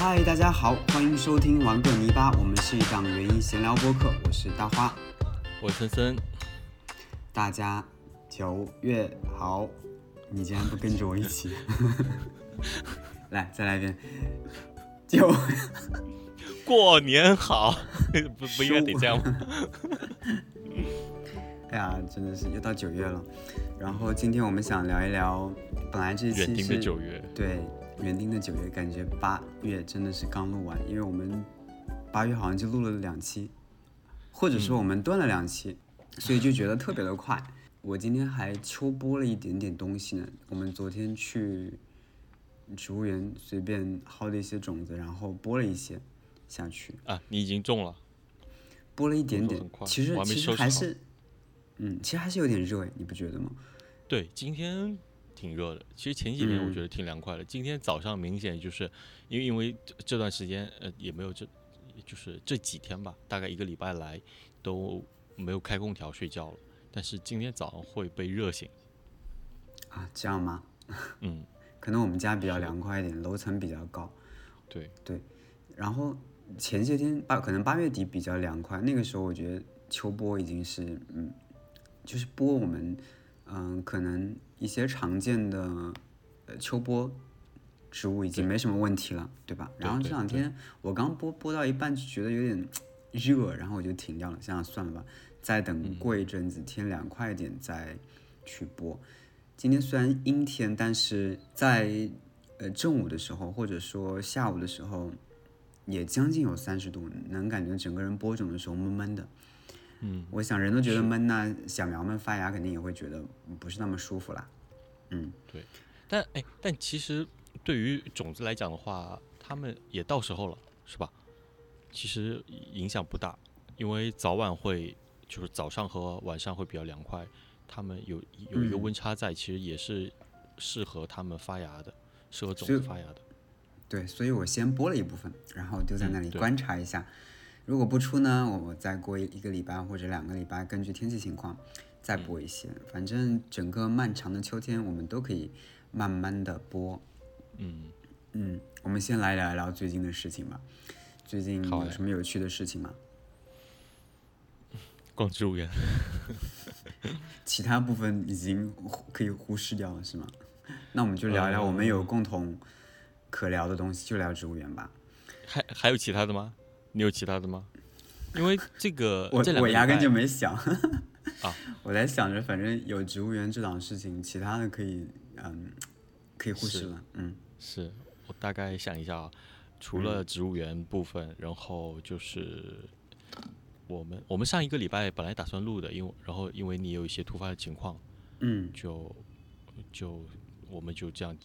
嗨，大家好，欢迎收听玩个泥巴，我们是一档原音闲聊播客，我是大花，我森森，大家九月好，你竟然不跟着我一起，来再来一遍，九。过年好，不不应该得这样吗？哎呀，真的是又到九月了，然后今天我们想聊一聊，本来这期是九月，对，原定的九月，感觉八月真的是刚录完，因为我们八月好像就录了两期，或者说我们断了两期，所以就觉得特别的快。我今天还秋播了一点点东西呢。我们昨天去植物园随便薅了一些种子，然后播了一些下去，啊，你已经种了，播了一点点其实其实还是，嗯，其实还是有点热诶，你不觉得吗？对，今天挺热的。其实前几天我嗯觉得挺凉快的，今天早上明显就是因为因为这这段时间呃也没有这就是这几天吧，大概一个礼拜来都没有开空调睡觉了，但是今天早上会被热醒，啊，这样吗？嗯，可能我们家比较凉快一点，楼层比较高。对对，然后前些天八可能八月底比较凉快，那个时候我觉得秋播已经是嗯，就是播我们嗯、可能一些常见的呃秋播植物已经没什么问题了，对吧？然后这两天我刚播播到一半就觉得有点 热，然后我就停掉了，想想算了吧，再等过一阵子天凉快一点再去播。今天虽然阴天，但是在呃正午的时候，或者说下午的时候，也将近有三十度，能感觉整个人播种的时候闷闷的。嗯，我想人都觉得闷，那小苗们发芽肯定也会觉得不是那么舒服啦。嗯，对但哎，但其实对于种子来讲的话，他们也到时候了，是吧？其实影响不大，因为早晚会就是早上和晚上会比较凉快，他们有有一个嗯温差在，其实也是适合他们发芽的，适合种子发芽的。对，所以我先播了一部分，然后就在那里观察一下。如果不出呢，我再过一一个礼拜或者两个礼拜，根据天气情况再播一些。反正整个漫长的秋天，我们都可以慢慢的播。嗯，嗯，我们先来聊一聊最近的事情吧。最近有什么有趣的事情吗？逛植物园。其他部分已经可以忽视掉了，是吗？那我们就聊一聊我们有共同可聊的东西，就聊植物园吧。还还有其他的吗？你有其他的吗？因为这个 我我压根就没想 啊，我在想着，反正有植物园这档事情，其他的可以嗯可以忽视了。嗯是我大概想一下啊，除了植物园部分，然后就是我们我们上一个礼拜本来打算录的，因为然后因为你有一些突发的情况，嗯就就我们就这样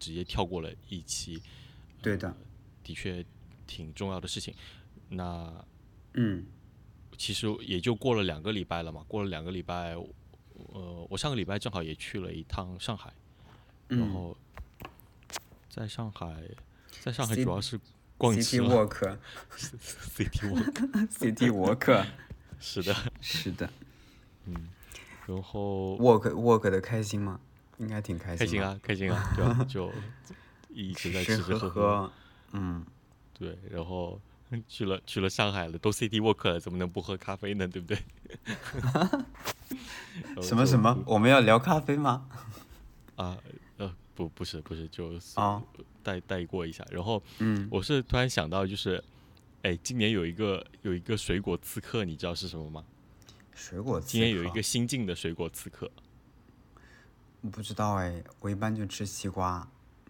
直接跳过了一期，对的，的确挺重要的事情。那嗯其实也就过了两个礼拜了嘛，过了两个礼拜，呃，我上个礼拜正好也去了一趟上海，然嗯后在上海，在上海主要是逛 Walk City Walk，City Walk 是的，是的嗯然后，Walk Walk 的开心吗？应该挺开心。开心！啊，开心啊，对啊，就一直在吃吃喝喝喝，嗯，对，然后 去了去了上海了，都 City Walk 了，怎么能不喝咖啡呢？对不对？什么什么？我们要聊咖啡吗？啊？呃，不，不是，不是，就是哦，带带过一下。然后嗯，我是突然想到，就是，哎，今年有一个有一个水果刺客，你知道是什么吗？水果刺今年有一个新进的水果刺客，不知道哎，我一般就吃西瓜，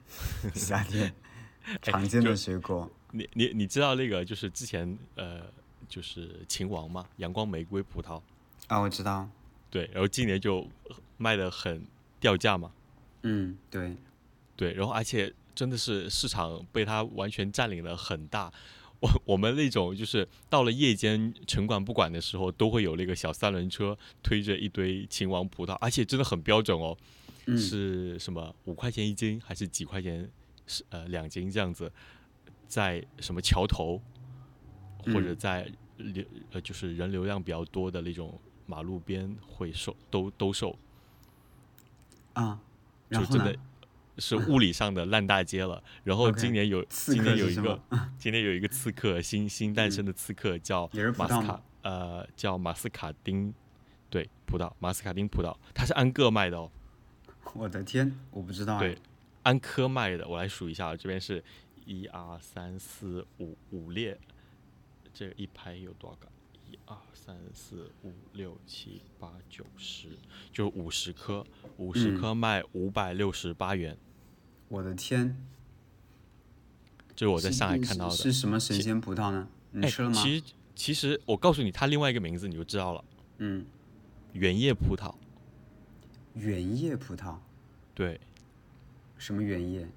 夏天哎常见的水果。你你你知道那个就是之前呃就是秦王嘛，阳光玫瑰葡萄，啊，我知道。对，然后今年就卖的很掉价嘛，嗯，对，对，然后而且真的是市场被它完全占领了很大。我我们那种就是到了夜间城管不管的时候，都会有那个小三轮车推着一堆秦王葡萄，而且真的很标准哦，嗯，是什么五块钱一斤还是几块钱是呃两斤这样子，在什么桥头或者嗯在流呃就是人流量比较多的那种马路边会售都都售，啊，就真的？是物理上的烂大街了。然后今年有今年有一个 今年有一个刺客新新诞生的刺客叫马斯卡？呃叫马斯卡丁，对葡萄马斯卡丁葡萄，它是按个卖的哦，我的天，我不知道哎。对，按颗卖的，我来数一下啊，这边是一二三四五五列，这一排有多少个？一二三四五六七八九十，就五十颗，五十嗯颗卖五百六十八元，我的天，这是我在上海看到的。是是什么神仙葡萄呢？你哎吃了吗？其实其实我告诉你，它另外一个名字你就知道了，嗯，原叶葡萄。原叶葡萄，对，什么原叶？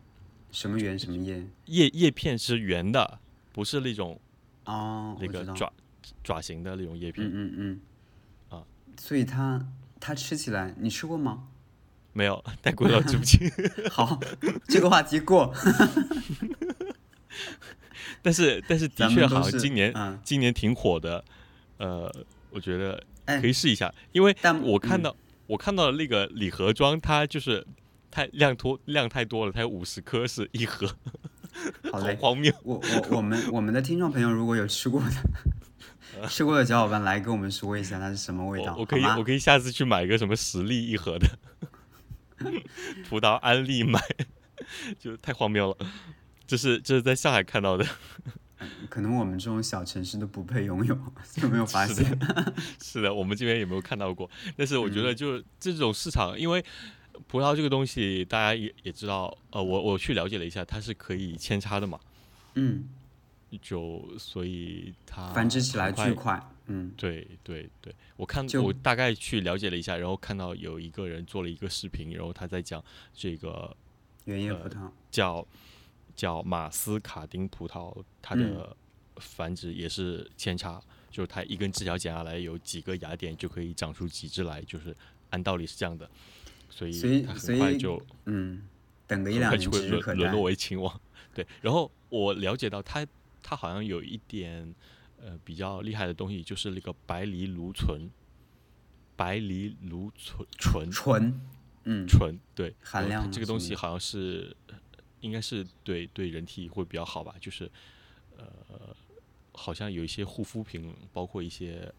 什么圆什么叶？叶叶片是圆的，不是那种哦，那。个爪爪形的那种叶片。嗯嗯嗯。啊，所以它它吃起来，你吃过吗？没有，太贵了，吃不起。好，这个话题过。但是但是的确好像今年、嗯今年挺火的，呃，我觉得哎可以试一下，因为我看到、我看到的那个礼盒装，它就是太量多量太多了，它有五十颗是一盒，好嘞。荒谬。我我我们我们的听众朋友如果有吃过的，吃过的小伙伴来跟我们说一下它是什么味道，我我可以我可以下次去买个什么十粒一盒的 葡萄安利买，就太荒谬了。这是这是在上海看到的，可能我们这种小城市都不配拥有，有没有发是现？是的，我们这边也没有看到过。但是我觉嗯得，就这种市场，因为葡萄这个东西，大家也也知道，呃，我我去了解了一下，它是可以扦插的嘛，嗯，就所以它繁殖起来巨快。嗯，对对对，我看就我大概去了解了一下，然后看到有一个人做了一个视频，然后他在讲这个原叶葡萄。叫叫马斯卡丁葡萄，它嗯的繁殖也是扦插，就是它一根枝条剪下来有几个芽点就可以长出几枝来，就是按道理是这样的，所所以以它所以很快就嗯，等个一很两就会指日可待沦沦落。为青蛙。对，然后我了解到他他好像有一点呃比较厉害的东西，就是那个白藜芦醇，白藜芦醇醇醇，嗯，醇，对，含量这个东西好像是呃应该是对对人体会比较好吧，就是呃好像有一些护肤品，包括一些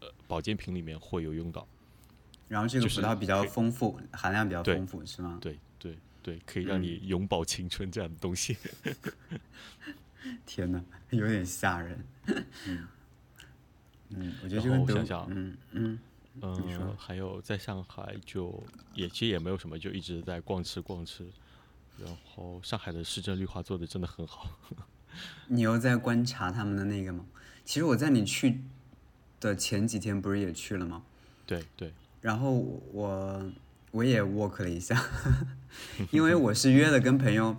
呃保健品里面会有用到。然后这个就是葡萄比较丰富，含量比较丰富，是吗？对对对，可以让嗯你永葆青春这样的东西。天哪，有点吓人。嗯，我觉得我想想嗯嗯，嗯，还有在上海就也其实也没有什么，就一直在逛吃逛吃。然后上海的市政绿化做的真的很好。你又在观察他们的那个吗？其实我在你去的前几天不是也去了吗？对对，然后我我也 work 了一下，因为我是约了跟朋友，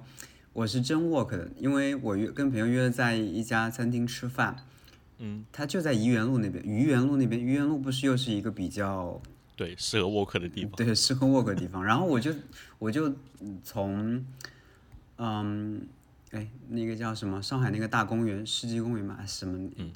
我是真 work 的，因为我约跟朋友约了在一家餐厅吃饭，嗯，他就在怡园路那边，愚园路那边，愚园路不是又是一个比较对，适合 work 的地方。对适合 work 的地方，然后我就我就嗯从嗯。哎，那个叫什么？上海那个大公园，世纪公园嘛，什么？嗯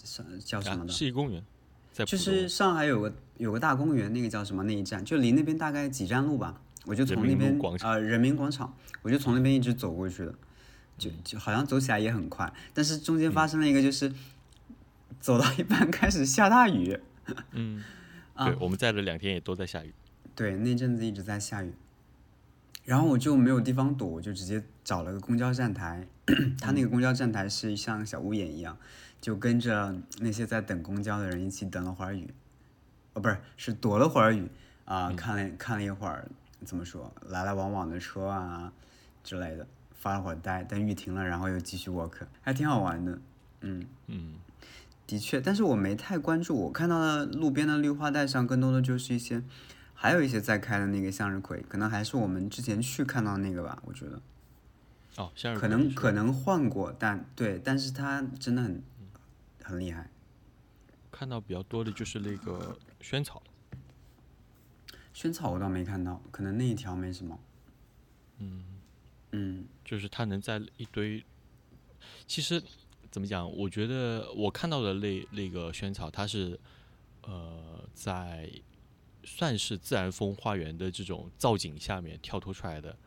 叫什么啊，的？世纪公园，在就是上海有个有个大公园，那个叫什么那一站，就离那边大概几站路吧。我就从那边呃人民广场，我就从那边一直走过去的，就就好像走起来也很快，但是中间发生了一个就是、走到一半开始下大雨，嗯，啊。对，我们在的两天也都在下雨。对，那阵子一直在下雨，然后我就没有地方躲，我就直接找了个公交站台，它那个公交站台是像小屋檐一样，就跟着那些在等公交的人一起等了会儿雨，哦，不是，是躲了会儿雨啊、看了看了一会儿，怎么说，来来往往的车啊之类的，发了会儿呆，等雨停了，然后又继续 walk，还挺好玩的，嗯。嗯，的确，但是我没太关注。我看到的路边的绿化带上，更多的就是一些，还有一些在开的那个向日葵，可能还是我们之前去看到那个吧。我觉得哦，向日葵可能可能换过，但对，但是它真的很很厉害。看到比较多的就是那个萱草。萱草我倒没看到，可能那一条没什么。嗯嗯就是它能在一堆，其实怎么讲？我觉得我看到的那那个萱草，它是呃在算是自然风花园的这种造景下面跳脱出来的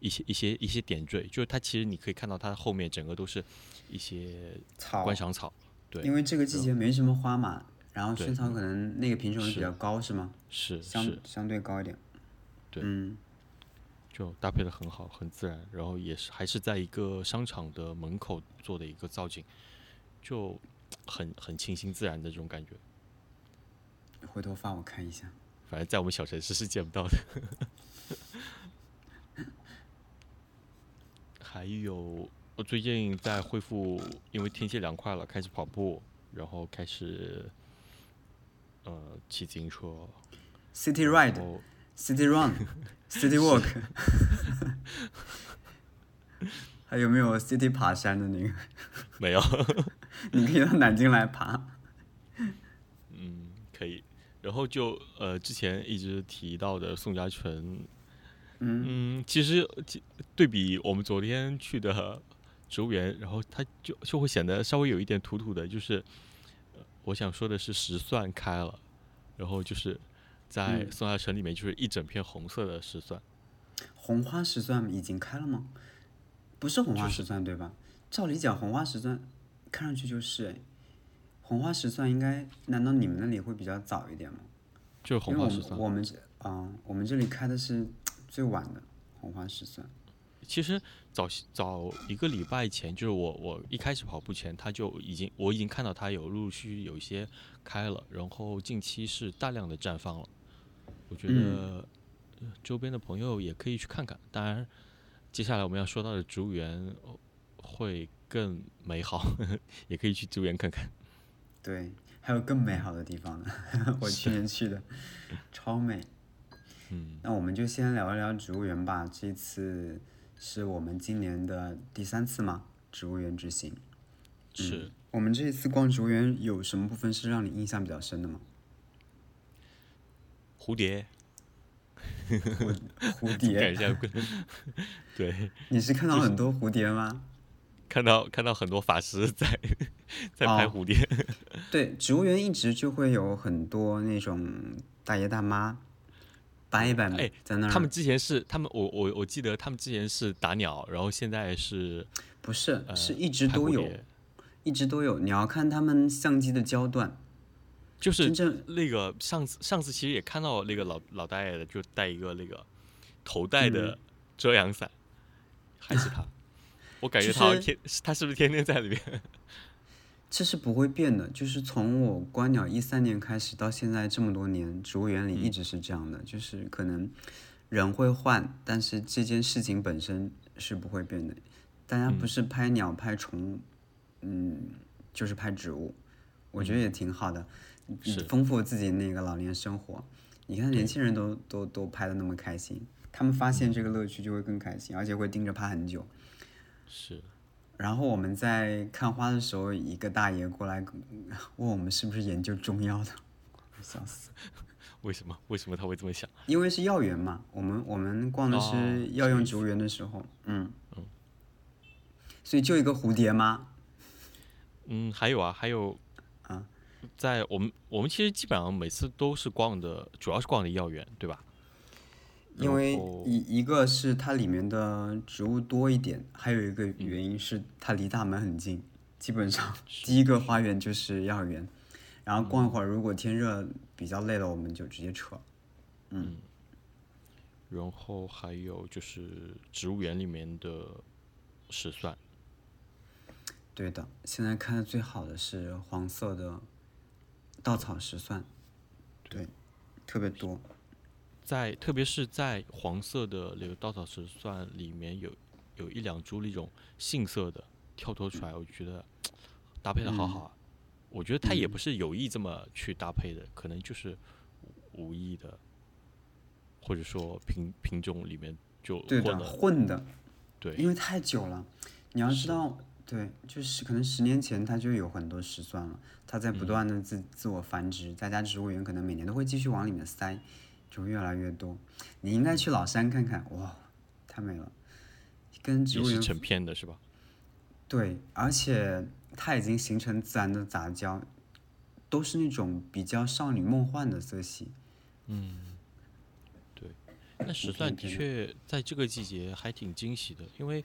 一些一些一些点缀，就是它其实你可以看到它后面整个都是一些草观赏草，对，因为这个季节没什么花嘛，然后对萱草可能那个品种比较高，是吗？是相是，相对高一点。对嗯，就搭配的很好，很自然，然后也是还是在一个商场的门口做的一个造景，就很很清新自然的这种感觉。回头发我看一下。反正在我们小城市是见不到的。还有，我最近在恢复，因为天气凉快了，开始跑步，然后开始呃骑自行车，City Ride、后 City Run、City Walk，还有没有 City 爬山的那个？没有，你可以到南京来爬。嗯，可以。然后就呃之前一直提到的宋家泉，嗯其实其对比我们昨天去的植物园，然后它就就会显得稍微有一点土土的，就是、呃我想说的是石蒜开了，然后就是在嗯宋家城里面就是一整片红色的石蒜，红花石蒜已经开了吗？不是红花就是石蒜对吧？照理讲，红花石蒜看上去就是哎，红花石蒜应该，难道你们那里会比较早一点吗？就是红花石蒜。我们这啊、我们这里开的是最晚的红花石蒜。其实早早一个礼拜前，就是我我一开始跑步前，他就已经我已经看到他有陆陆续续有一些开了，然后近期是大量的绽放了。我觉得呃周边的朋友也可以去看看。当然，接下来我们要说到的植物园呃会更美好，也可以去植物园看看。对，还有更美好的地方呢，我去年去的，超美。嗯，那我们就先聊一聊植物园吧。这次是我们今年的第三次吗，植物园之行。是我们这一次逛植物园有什么部分是让你印象比较深的吗？蝴蝶，蝴感蝶，对，你是看到很多蝴蝶吗？看到看到很多法师在 在拍哦蝴蝶。对，植物园一直就会有很多那种大爷大妈、伯伯们哎在那儿。他们之前是他们，我我我记得他们之前是打鸟，然后现在是不是，呃是一直都有，一直都有。你要看他们相机的焦段，就是真正那个上次上次其实也看到那个老老大爷的，就带一个那个头戴嗯的遮阳伞，还是他，我感觉他天他是不是天天在里面？这是不会变的。就是从我观鸟一三年开始到现在这么多年，植物园里一直是这样的，就是可能人会换，但是这件事情本身是不会变的。大家不是拍鸟、拍虫，嗯，就是拍植物，我觉得也挺好的，嗯丰富自己那个老年生活。你看年轻人都都都拍的那么开心，他们发现这个乐趣就会更开心，而且会盯着拍很久。是然后我们在看花的时候，一个大爷过来问我们是不是研究中药的，笑死。为什么？为什么他会这么想？因为是药园嘛，我们我们逛的哦是药用植物园的时候，嗯，所以就一个蝴蝶吗？嗯，还有啊，还有啊，在我们我们其实基本上每次都是逛的，主要是逛的药园，对吧？因为一一个是它里面的植物多一点，还有一个原因是它离大门很近，基本上第一个花园就是幼儿园，然后逛一会儿，如果天热比较累了，我们就直接撤。嗯。然后还有就是植物园里面的石蒜，对的，现在看的最好的是黄色的稻草石蒜，对，特别多。在特别是在黄色的那个稻草石蒜里面有有一两株那种杏色的跳脱出来，我觉得搭配的好好啊。我觉得它也不是有意这么去搭配的，可能就是无无意的，或者说品品种里面就对的，混。混的，对因为太久了，你要知道，对，就是可能十年前它就有很多石蒜了，它在嗯不断的自、自我繁殖，再加植物园可能每年都会继续往里面塞，就越来越多。你应该去老山看看，哇，太美了，跟植物园也是成片的是吧？对，而且它已经形成自然的杂交，都是那种比较少女梦幻的色系。嗯，对那石蒜的确在这个季节还挺惊喜的，因为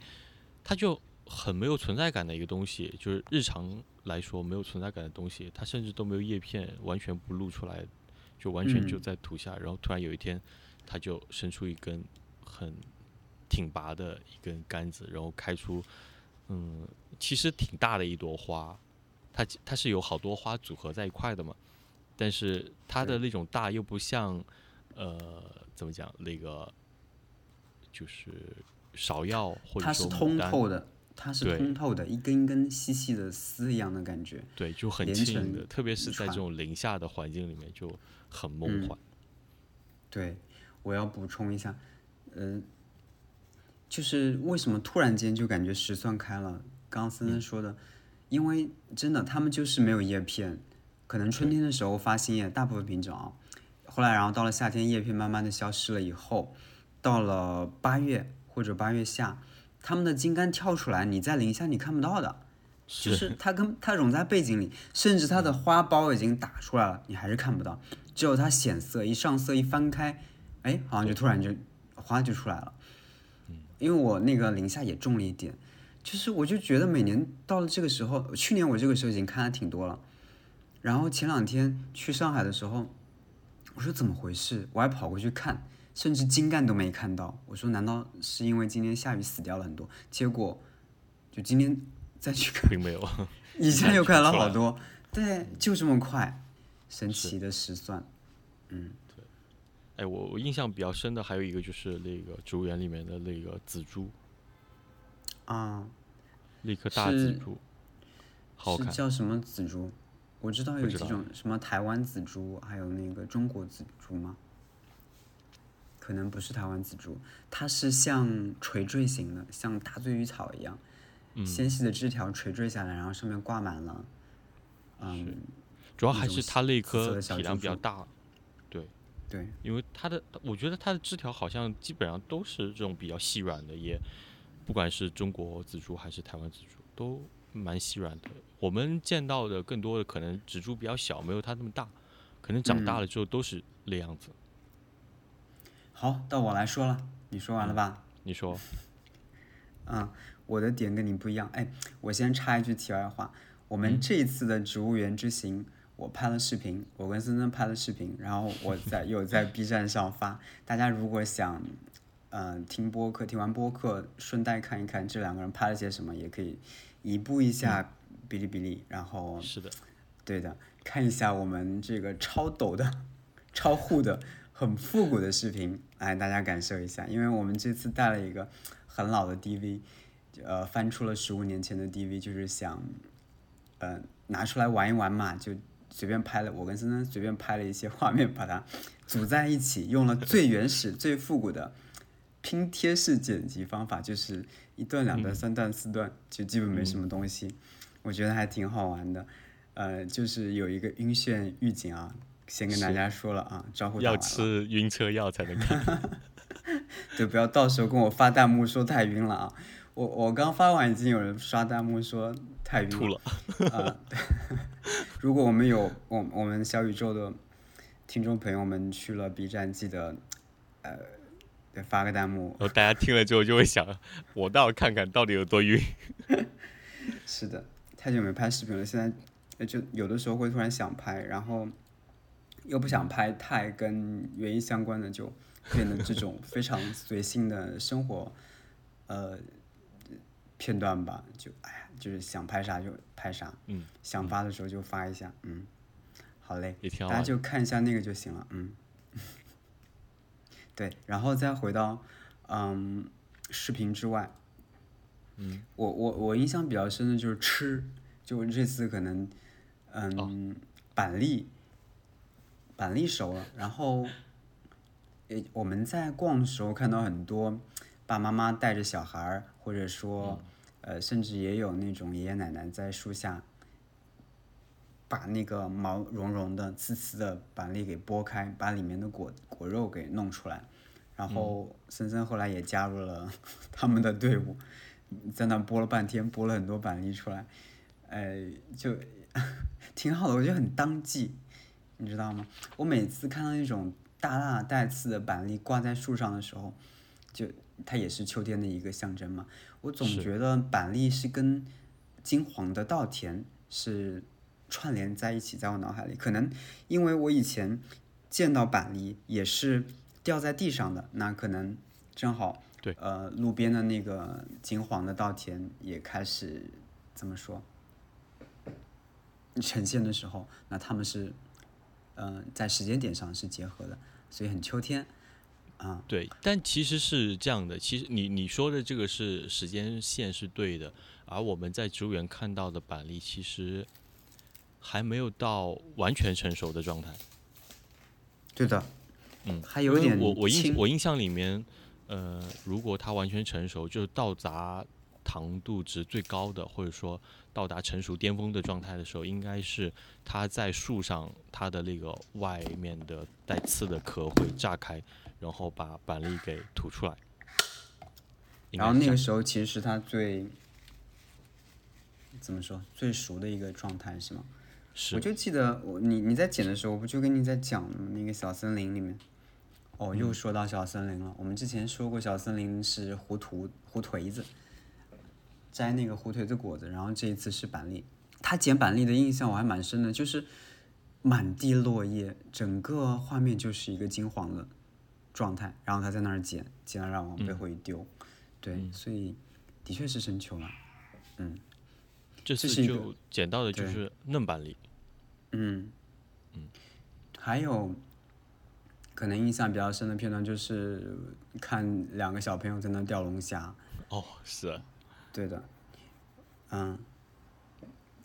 它就很没有存在感的一个东西，就是日常来说没有存在感的东西，它甚至都没有叶片，完全不露出来，就完全就在土下，然后突然有一天，它就伸出一根很挺拔的一根杆子，然后开出嗯，其实挺大的一朵花，它它是有好多花组合在一块的嘛，但是它的那种大又不像呃。怎么讲？那个就是芍药，或者说它是通透的，它是通透的，一根一根细细的丝一样的感觉。对，就很轻的，特别是在这种零下的环境里面，就很梦幻。对，我要补充一下，嗯，就是为什么突然间就感觉石蒜开了？刚刚森森说的，因为真的，它们就是没有叶片，可能春天的时候发新叶，大部分品种啊。后来，然后到了夏天，叶片慢慢的消失了以后，到了八月或者八月下，它们的茎干跳出来，你在零下你看不到的，就是它跟它融在背景里，甚至它的花苞已经打出来了，你还是看不到，只有它显色，一上色一翻开，哎，好像就突然就花就出来了。因为我那个零下也种了一点，就是我就觉得每年到了这个时候，去年我这个时候已经看的挺多了，然后前两天去上海的时候。我说怎么回事？我还跑过去看，甚至茎干都没看到。我说难道是因为今天下雨死掉了很多？结果就今天再去看，并没有，以前又看了好 多。对，就这么快，神奇的石蒜。嗯，对。哎，我我印象比较深的还有一个就是那个植物园里面的那个紫珠。啊。那颗大紫珠。好看。叫什么紫珠？我知道有几种，什么台湾紫珠，还有那个中国紫珠吗？可能不是台湾紫珠，它是像垂坠型的，像大醉鱼草一样，纤细的枝条垂坠下来，然后上面挂满了，嗯，主要还是它那颗体量比较大，对，对，因为它的，我觉得它的枝条好像基本上都是这种比较细软的，也不管是中国紫珠还是台湾紫珠都。蛮细软的，我们见到的更多的可能植株比较小，没有它那么大，可能长大了之后都是那样子。好，到我来说了，你说完了吧？你说。嗯，我的点跟你不一样。哎，我先插一句题外话，我们这一次的植物园之行，我拍了视频，我跟森森拍了视频，然后我在 有在 B 站上发，大家如果想，嗯，听播客，听完播客顺带看一看这两个人拍了些什么，也可以。移步一下哔哩哔哩，然后是的，对的，看一下我们这个超抖的、超酷的、很复古的视频，来大家感受一下。因为我们这次带了一个很老的 DV，呃，翻出了十五年前的 DV，就是想，呃，拿出来玩一玩嘛，就随便拍了。我跟森森随便拍了一些 画面，把它组在一起，用了最原始、最复古的拼贴式剪辑方法，就是。一段、两段、三段、四段，就基本没什么东西，我觉得还挺好玩的。呃，就是有一个晕眩预警啊，先跟大家说了啊，招呼要吃晕车药才能看。对，不要到时候跟我发弹幕说太晕了啊！我我刚发完，已经有人刷弹幕说太晕吐了。啊，如果我们有我我们小宇宙的听众朋友们去了 B 站，记得呃。发个弹幕，然后大家听了之后就会想，我倒要看看到底有多晕。是的，太久没拍视频了，现在就有的时候会突然想拍，然后又不想拍太跟原因相关的，就变得这种 非常随性的生活，呃，片段吧。就哎呀，就是想拍啥就拍啥，嗯，想发的时候就发一下，嗯，好嘞，大家就看一下那个就行了，嗯。对，然后再回到，嗯，视频之外，嗯，我我我印象比较深的就是吃，就这次可能，嗯，板栗，板栗熟了，然后，呃，我们在逛的时候看到很多爸爸妈妈带着小孩儿，或者说，呃，甚至也有那种爷爷奶奶在树下。把那个毛茸茸的、刺刺的板栗给剥开，把里面的果果肉给弄出来，然后森森后来也加入了 他们的队伍，在那剥了半天，剥了很多板栗出来，呃，就 挺好的，我觉得很当季，你知道吗？我每次看到那种大大带刺的板栗挂在树上的时候，就它也是秋天的一个象征嘛。我总觉得板栗是跟金黄的稻田是串联在一起，在我脑海里。可能因为我以前见到板栗也是掉在地上的，那可能正好对呃路边的那个金黄的稻田也开始怎么说呈现的时候，那他们是嗯、呃在时间点上是结合的，所以很秋天啊。对，但其实是这样的，其实你你说的这个是时间线是对的，而我们在植物园看到的板栗其实还没有到完全成熟的状态。对的，嗯，还有点我我印我印象里面，呃，如果它完全成熟，就是到达糖度值最高的，或者说到达成熟巅峰的状态的时候，应该是它在树上，它的那个外面的带刺的壳会炸开，然后把板栗给吐出来。然后那个时候其实是它最怎么说最熟的一个状态是吗？是我就记得我你你在剪的时候，我不就跟你在讲那个小森林里面，哦，嗯又说到小森林了。我们之前说过小森林是胡图胡颓子，摘那个火腿子果子，然后这一次是板栗。他捡板栗的印象我还蛮深的，就是满地落叶，整个画面就是一个金黄的状态，然后他在那儿捡，捡了然后往背后一丢，对，所以的确是深秋了。这次这是一个就捡到的就是嫩板栗。嗯，还有可能印象比较深的片段就是看两个小朋友在那钓龙虾，哦，是啊，对的，嗯，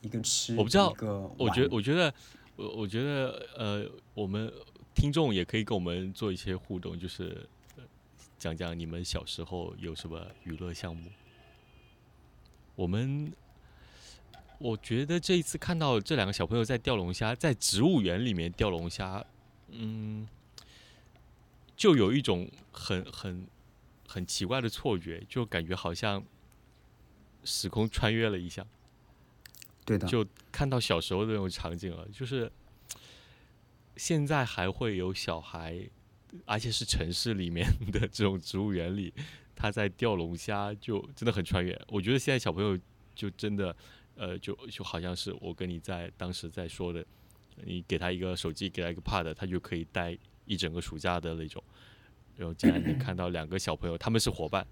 一个吃，我不知道我觉得，我觉得，我我觉得，呃，我们听众也可以跟我们做一些互动，就是呃讲讲你们小时候有什么娱乐项目。我们，我觉得这一次看到这两个小朋友在钓龙虾，在植物园里面钓龙虾，嗯，就有一种很很很奇怪的错觉，就感觉好像时空穿越了一下。对的，就看到小时候的那种场景了，就是现在还会有小孩，而且是城市里面的这种植物园里，他在钓龙虾，就真的很穿越。我觉得现在小朋友就真的，呃，就就好像是我跟你在当时在说的，你给他一个手机，给他一个 pad，他就可以带一整个暑假的那种。然后竟然能看到两个小朋友，他们是伙伴，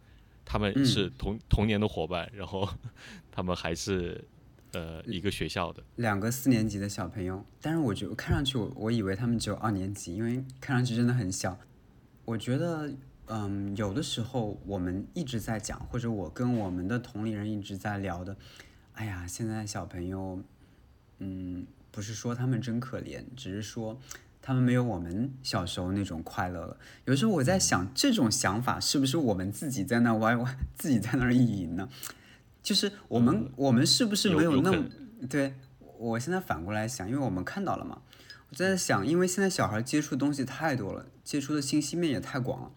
他们是同、同年的伙伴，然后 他们还是呃一个学校的。两个四年级的小朋友，但是我觉得看上去我我以为他们只有二年级，因为看上去真的很小。我觉得，嗯，有的时候我们一直在讲，或者我跟我们的同龄人一直在聊的，哎呀，现在小朋友，嗯，不是说他们真可怜，只是说他们没有我们小时候那种快乐了。有时候我在想，这种想法是不是我们自己在那歪歪，自己在那儿意淫呢？就是我们、我们是不是没有那么对？我现在反过来想，因为我们看到了嘛，我在想，因为现在小孩接触的东西太多了，接触的信息面也太广了，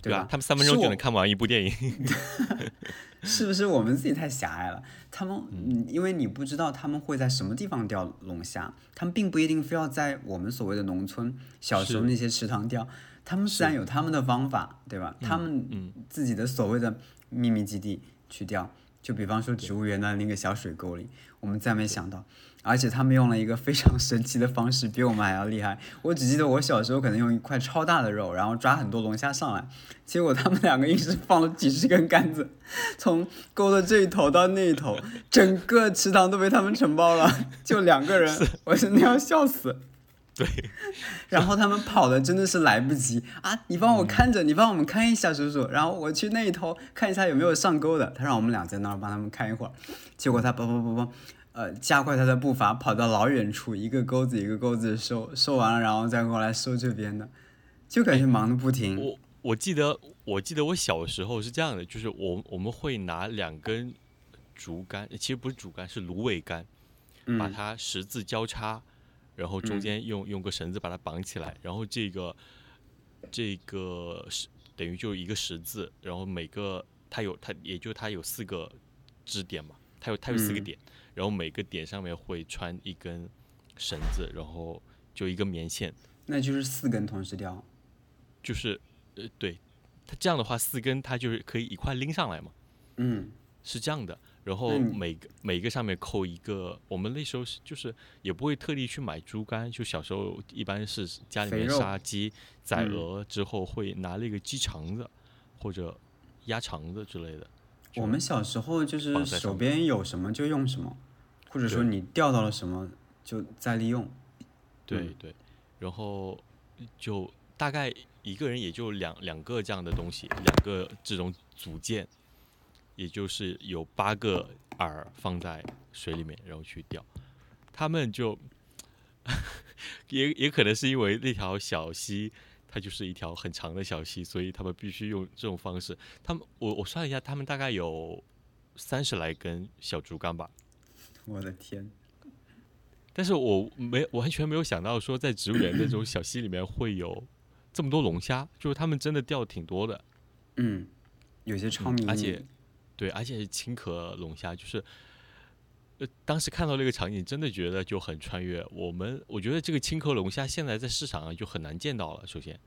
对吧？啊，他们三分钟就能看完一部电影。是不是我们自己太狭隘了？他们，嗯，因为你不知道他们会在什么地方钓龙虾，他们并不一定非要在我们所谓的农村小时候那些池塘钓，他们自然有他们的方法，对吧？他们嗯自己的所谓的秘密基地去钓，就比方说植物园的那个小水沟里，我们再没想到。而且他们用了一个非常神奇的方式，比我们还要厉害。我只记得我小时候可能用一块超大的肉，然后抓很多龙虾上来，结果他们两个硬是放了几十根杆子，从沟的这一头到那一头，整个池塘都被他们承包了，就两个人，我真的要笑死。对，然后他们跑的真的是来不及啊！你帮我看着，你帮我们看一下，叔叔。然后我去那一头看一下有没有上钩的。他让我们俩在那儿帮他们看一会儿，结果他啵啵啵啵，呃，加快他的步伐，跑到老远处，一个钩子一个钩子收，收完了，然后再过来收这边的，就感觉忙的不停。我我记得我记得我小时候是这样的，就是我我们会拿两根竹竿，其实不是竹竿，是芦苇杆，把嗯它十字交叉，然后中间用用个绳子把它绑起来，然后这个这个是等于就是一个十字，然后每个它有它也就它有四个支点嘛，它有它有四个嗯点，然后每个点上面会穿一根绳子，然后就一根棉线。那就是四根同时吊。就是呃，对，它这样的话四根它就是可以一块拎上来嘛，嗯，是这样的。然后每个每个上面扣一个，我们那时候是就是也不会特地去买猪肝，就小时候一般是家里面杀鸡宰嗯鹅之后会拿那个鸡肠子或者鸭肠子之类的。就我们小时候就是手边有什么就用什么，或者说你钓到了什么就再利用。嗯对对，然后就大概一个人也就两两个这样的东西，两个这种组件，也就是有八个饵放在水里面，然后去钓。他们就 也也可能是因为那条小溪，它就是一条很长的小溪，所以他们必须用这种方式。他们我我算了一下，他们大概有三十来根小竹竿吧。我的天，但是我没完全没有想到说，在植物园那种小溪里面会有这么多龙虾，就是他们真的钓挺多的，嗯，有些超迷你，而且对，而且是青壳龙虾，就是当时看到那个场景，真的觉得就很穿越。我们我觉得这个青壳龙虾现在在市场上就很难见到了，首先，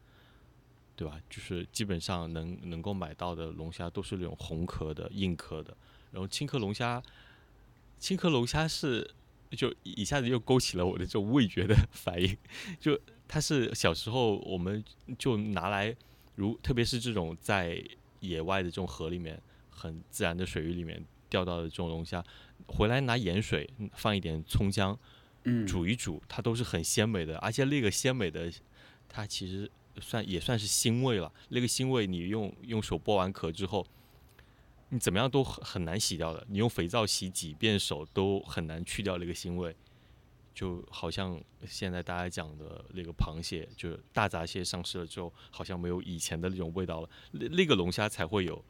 对吧？就是基本上能能够买到的龙虾都是那种红壳的、硬壳的，然后青壳龙虾，青壳龙虾是就一下子又勾起了我的这种味觉的 反应，就它是小时候我们就拿来，如特别是这种在野外的这种河里面很自然的水域里面钓到的这种龙虾，回来拿盐水嗯放一点葱姜嗯，煮一煮，它都是很鲜美的，而且那个鲜美的，它其实算也算是腥味了。那个腥味，你用用手剥完壳之后，你怎么样都很很难洗掉的。你用肥皂洗几遍手都很难去掉那个腥味。就好像现在大家讲的那个螃蟹，就是大闸蟹上市了之后，好像没有以前的那种味道了。那那个龙虾才会有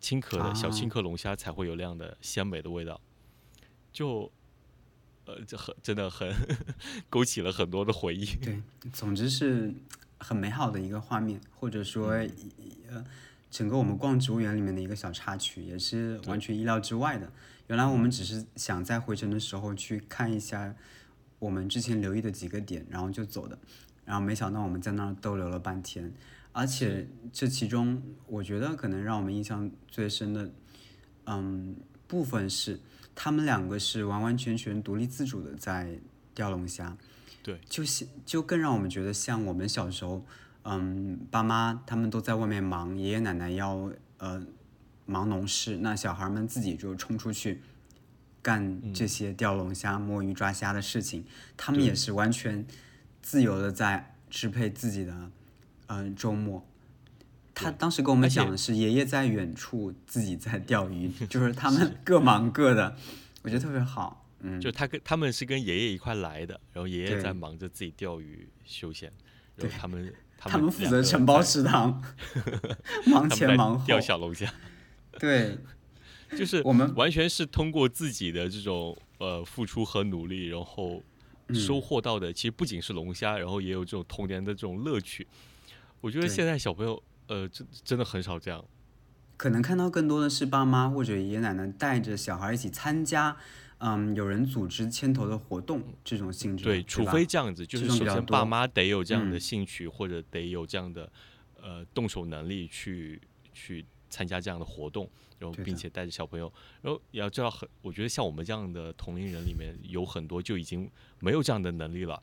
青壳的、小啊青壳龙虾才会有那样的鲜美的味道。就呃，这很真的很 勾起了很多的回忆。对，总之是很美好的一个画面，或者说呃，整个我们逛植物园里面的一个小插曲，也是完全意料之外的。原来我们只是想在回程的时候去看一下我们之前留意的几个点，然后就走的，然后没想到我们在那儿逗留了半天，而且这其中我觉得可能让我们印象最深的，嗯，部分是他们两个是完完全全独立自主的在钓龙虾。对，就像就更让我们觉得像我们小时候，嗯，爸妈他们都在外面忙，爷爷奶奶要呃忙农事，那小孩们自己就冲出去干这些钓龙虾、摸鱼、抓虾的事情，他们也是完全自由的在支配自己的嗯、呃周末。他当时跟我们讲的是，爷爷在远处自己在钓鱼，就是他们各忙各的，我觉得特别好。嗯，就他跟他们是跟爷爷一块来的，然后爷爷在忙着自己钓鱼休闲，然后他们他他们负责承包在食堂，忙前忙后。钓小龙虾，对，就是我们完全是通过自己的这种呃付出和努力，然后嗯收获到的，其实不仅是龙虾，然后也有这种童年的这种乐趣。我觉得现在小朋友呃真真的很少这样，可能看到更多的是爸妈或者爷爷奶奶带着小孩一起参加，嗯，有人组织牵头的活动这种性质的。对，除非这样子，就是首先爸妈得有这样的嗯兴趣，或者得有这样的呃动手能力去去参加这样的活动，然后并且带着小朋友，然后也要知道很，我觉得像我们这样的同龄人里面有很多就已经没有这样的能力了。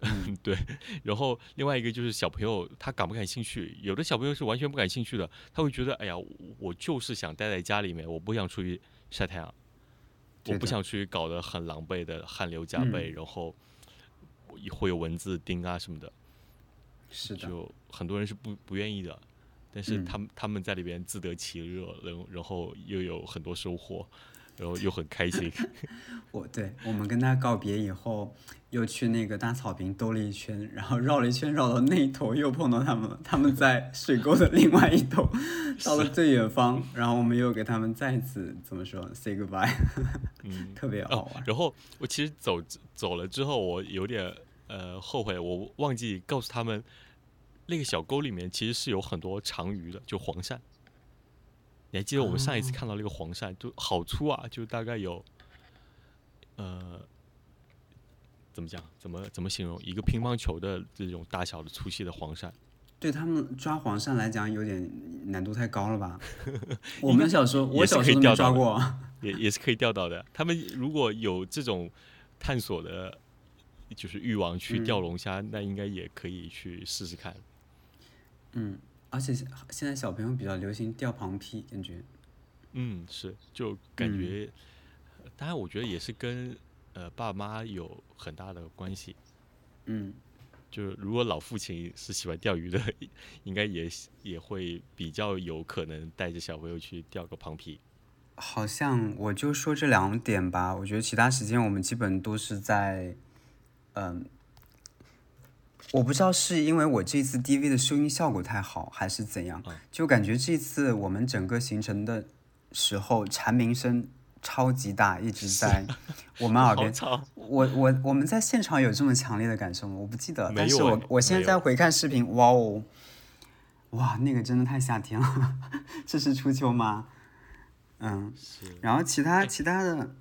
嗯对，然后另外一个就是小朋友他感不感兴趣，有的小朋友是完全不感兴趣的，他会觉得哎呀，我我就是想待在家里面，我不想出去晒太阳，我不想出去搞得很狼狈的汗流浃背，嗯然后会有蚊子叮啊什么的，是的，就很多人是不不愿意的。但是嗯他们、他们在里边自得其乐，然然后又有很多收获，然后又很开心。我对我们跟他告别以后，又去那个大草坪兜了一圈，然后绕了一圈，绕到那一头又碰到他们了，他们在水沟的另外一头，到了最远方，然后我们又给他们再次怎么说 say goodbye，嗯，特别好玩。然后我其实走走了之后，我有点呃后悔，我忘记告诉他们，那个小沟里面其实是有很多长鱼的，就黄鳝。你还记得我们上一次哦看到那个黄鳝，就好粗啊，就大概有，呃，怎么讲？怎么怎么形容？一个乒乓球的这种大小的粗细的黄鳝，对他们抓黄鳝来讲有点难度太高了吧？我们小时候，我小时候抓过，也也是可以钓到的。他们如果有这种探索的，就是欲望去钓龙虾，那应该也可以去试试看。嗯，而且现在小朋友比较流行钓螃蜍，感觉。嗯，是，就感觉，当然我觉得也是跟呃爸妈有很大的关系。嗯。就是如果老父亲是喜欢钓鱼的，应该也也会比较有可能带着小朋友去钓个螃蜍。好像我就说这两点吧，我觉得其他时间我们基本都是在，嗯，我不知道是因为我这次 DV 的收音效果太好，还是怎样，就感觉这次我们整个行程的时候蝉鸣声。超级大，一直在 我们耳边。我我我们在现场有这么强烈的感受吗？我不记得。但是我我现在回看视频，哇哦，哇，那个真的太夏天了。这是初秋吗？嗯。然后其他其他的，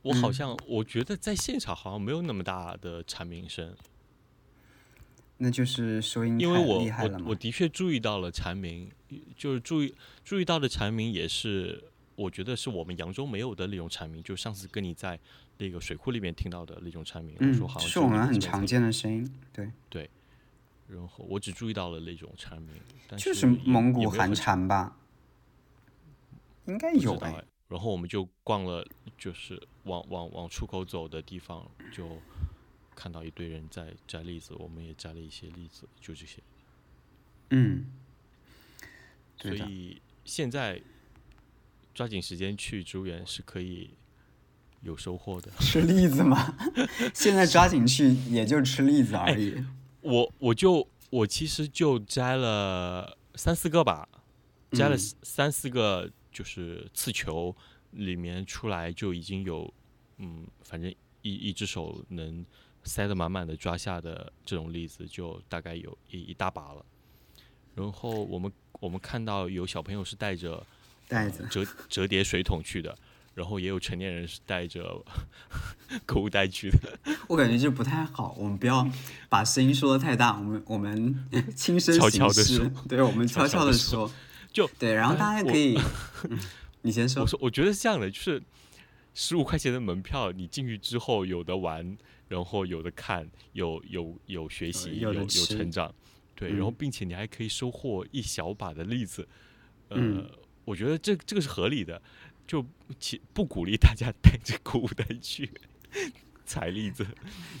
我好像我觉得在现场好像没有那么大的蝉鸣声。那就是收音因为我我我的确注意到了蝉鸣，就是注意注意到的蝉鸣也是。我觉得是我们扬州没有的那种蝉鸣，就上次跟你在那个水库里面听到的那种蝉鸣，嗯，说好像是我们很常见的声音，对对。然后我只注意到了那种蝉鸣，就是蒙古寒蝉吧，应该有哎。然后我们就逛了，就是往往往出口走的地方，就看到一堆人在摘栗子，我们也摘了一些栗子，就这些。嗯，所以现在。抓紧时间去植物园是可以有收获的。吃栗子吗？现在抓紧去也就吃栗子而已。我我就我其实就摘了三四个吧，摘了三四个，就是刺球里面出来就已经有，嗯，反正一一只手能塞得满满的抓下的这种例子，就大概有一一大把了。然后我们我们看到有小朋友是带着。袋子折折叠水桶去的，然后也有成年人是带着 购物袋去的。我感觉这不太好，我们不要把声音说的太大，我们我们 轻声悄悄的说，对，我们悄悄的说，就对，然后大家可以，你先说。我说，我觉得是这样的，就是十五块钱的门票，你进去之后有的玩，然后有的看，有有有学习，有有成长，对，然后并且你还可以收获一小把的例子，呃。我觉得这这个是合理的，就其不鼓励大家 带着购物袋去 采栗子。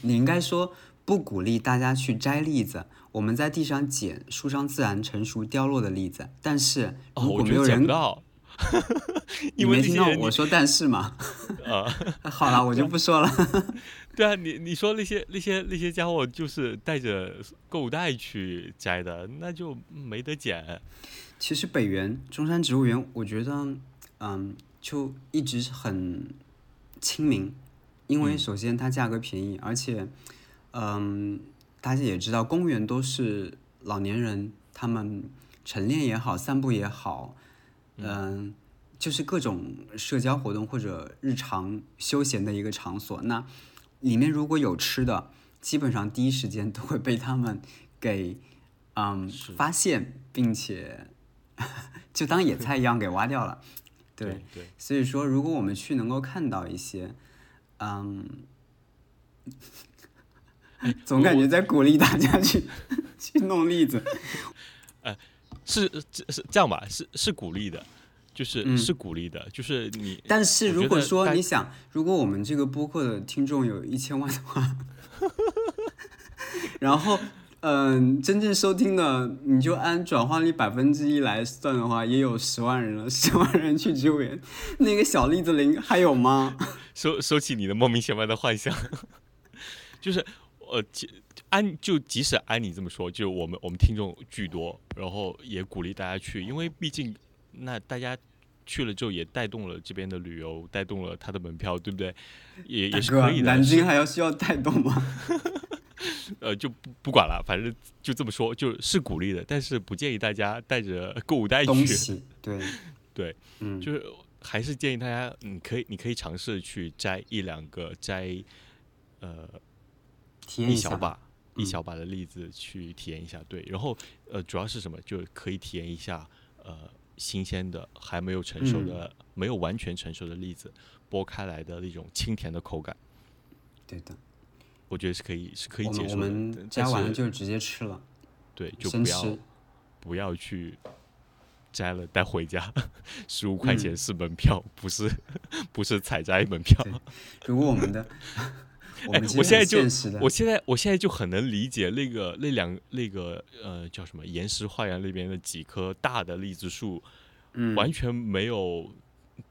你应该说不鼓励大家去摘栗子，我们在地上捡树上自然成熟掉落的栗子。但是如果没有人到，你没听到我说但是吗？啊，好了，我就不说了。对啊，你你说那些那些那些家伙就是带着购物袋去摘的，那就没得捡。其实北园中山植物园，我觉得，嗯，就一直很亲民，因为首先它价格便宜，而且，嗯，大家也知道，公园都是老年人他们晨练也好，散步也好，嗯，就是各种社交活动或者日常休闲的一个场所。那里面如果有吃的，基本上第一时间都会被他们给，嗯，发现，并且。就当野菜一样给挖掉了，对对。所以说，如果我们去能够看到一些，嗯，总感觉在鼓励大家去 去弄栗子。呃，是这是这样吧？是是鼓励的，就是是鼓励的，就是你。但是如果说你想，如果我们这个播客的听众有一千万的话，然后。嗯，真正收听的，你就按转化率百分之一来算的话，也有十万人了。十万人去支援，那个小栗子林还有吗？收收起你的莫名其妙的幻想，就是呃，按就即使按你这么说，就我们我们听众巨多，然后也鼓励大家去，因为毕竟那大家去了之后也带动了这边的旅游，带动了他的门票，对不对？也也是可以的。南京还要需要带动吗？呃，就不不管了，反正就这么说，就是鼓励的，但是不建议大家带着购物袋去。对对，嗯，就是还是建议大家，你可以你可以尝试去摘一两个，摘呃一小把，一小把的栗子去体验一下，对，然后呃，主要是什么，就可以体验一下呃新鲜的还没有成熟的、没有完全成熟的栗子剥开来的那种清甜的口感，对的，我觉得是可以是可以我们我接受的。们但摘完了就直接吃了，对，就不要。不要去摘了带回家，十五块嗯钱是门票，不是 不是采摘门票。如果我们的，哎我现在就我现在我现在就很能理解那个那两那个呃叫什么岩石花园那边的几棵大的栗子树，嗯，完全没有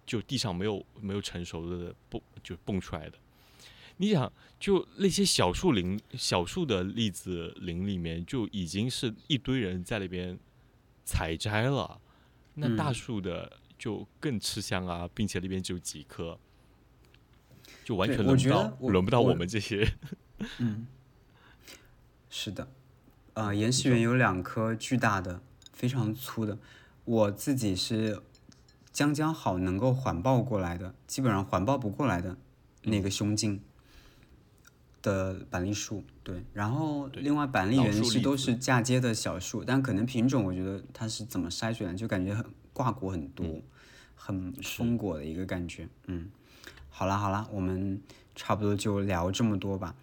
就地上没有没有成熟的蹦就蹦出来的。你想，就那些小树林、小树的栗子林里面，就已经是一堆人在那边采摘了，那大嗯树的就更吃香啊，并且那边只有几棵，就完全轮不对我觉得到轮不到我我们这些。嗯，是的，呃，岩石园有两棵巨大的、非常粗的，我自己是将将好能够环抱过来的，基本上环抱不过来的那个胸径的板栗树。对，然后另外板栗老园是都是嫁接的小树，但可能品种我觉得它是怎么筛选的，就感觉很挂果很多，很丰果的一个感觉。嗯，好啦好啦，我们差不多就聊这么多吧。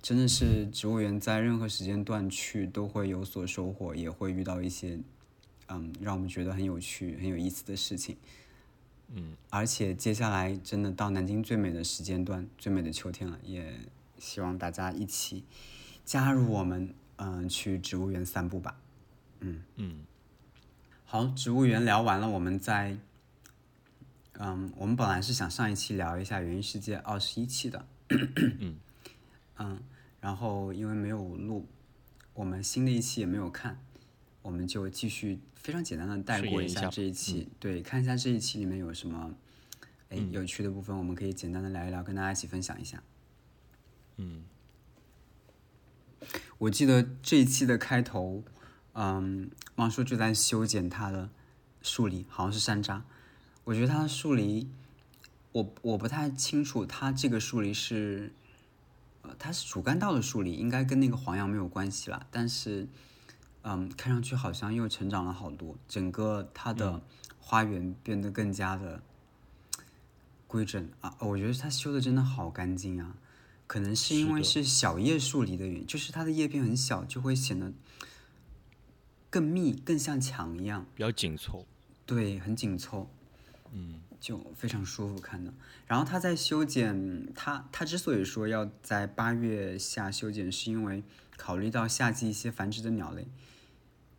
真的是植物园在任何时间段去都会有所收获，也会遇到一些嗯让我们觉得很有趣、很有意思的事情。嗯，而且接下来真的到南京最美的时间段、最美的秋天了，也希望大家一起加入我们，嗯、去植物园散步吧。嗯，好，植物园聊完了，我们再，嗯，我们本来是想上一期聊一下《园艺世界》二十一期的，嗯嗯，然后因为没有录，我们新的一期也没有看，我们就继续非常简单的带过一下这一期，对，看一下这一期里面有什么，哎，有趣的部分，我们可以简单的聊一聊，跟大家一起分享一下。嗯，我记得这一期的开头，嗯，汪叔就在修剪他的树篱，好像是山楂。我觉得它的树篱，我我不太清楚，它这个树篱是，呃，它是主干道的树篱，应该跟那个黄杨没有关系啦。但是，嗯，看上去好像又成长了好多，整个它的花园变得更加的规整啊！我觉得它修的真的好干净啊。可能是因为是是小叶树篱的原因，就是它的叶片很小，就会显得更密，更像墙一样，比较紧凑。对，很紧凑，嗯就非常舒服看的。然后他在修剪，他他之所以说要在八月下修剪，是因为考虑到夏季一些繁殖的鸟类，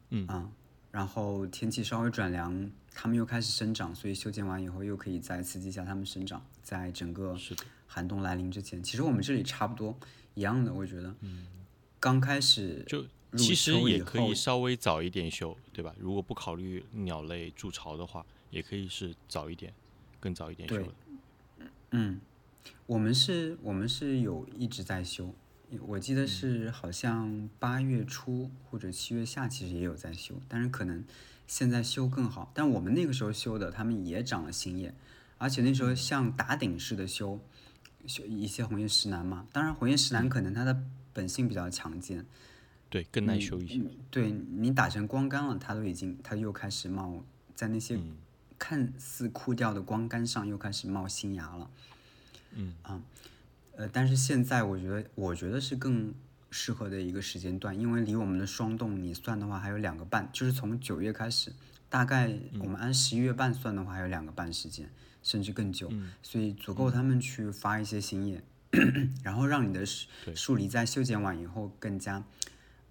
嗯啊，然后天气稍微转凉，它们又开始生长，所以修剪完以后又可以再刺激一下它们生长，在整个，寒冬来临之前，其实我们这里差不多一样的，我觉得。嗯刚开始就其实也可以稍微早一点修，对吧？如果不考虑鸟类筑巢的话，也可以是早一点，更早一点修对的。嗯，我们是，我们是有一直在修，我记得嗯是好像八月初或者七月下其实也有在修，但是可能现在修更好。但我们那个时候修的，他们也长了新叶，而且那时候像打顶式的修，修一些红叶石楠嘛。当然，红叶石嗯楠可能它的本性比较强健，对，更耐修一些。嗯对你打成光干了，它都已经它又开始冒，在那些嗯看似枯掉的光杆上又开始冒新芽了。嗯。啊，呃，但是现在我觉得，我觉得是更适合的一个时间段，因为离我们的霜冻你算的话还有两个半，就是从九月开始，大概我们按十一月半算的话还有两个半时间，甚至更久，所以足够。他们去发一些新叶，然后让你的树对。树篱在修剪完以后更加，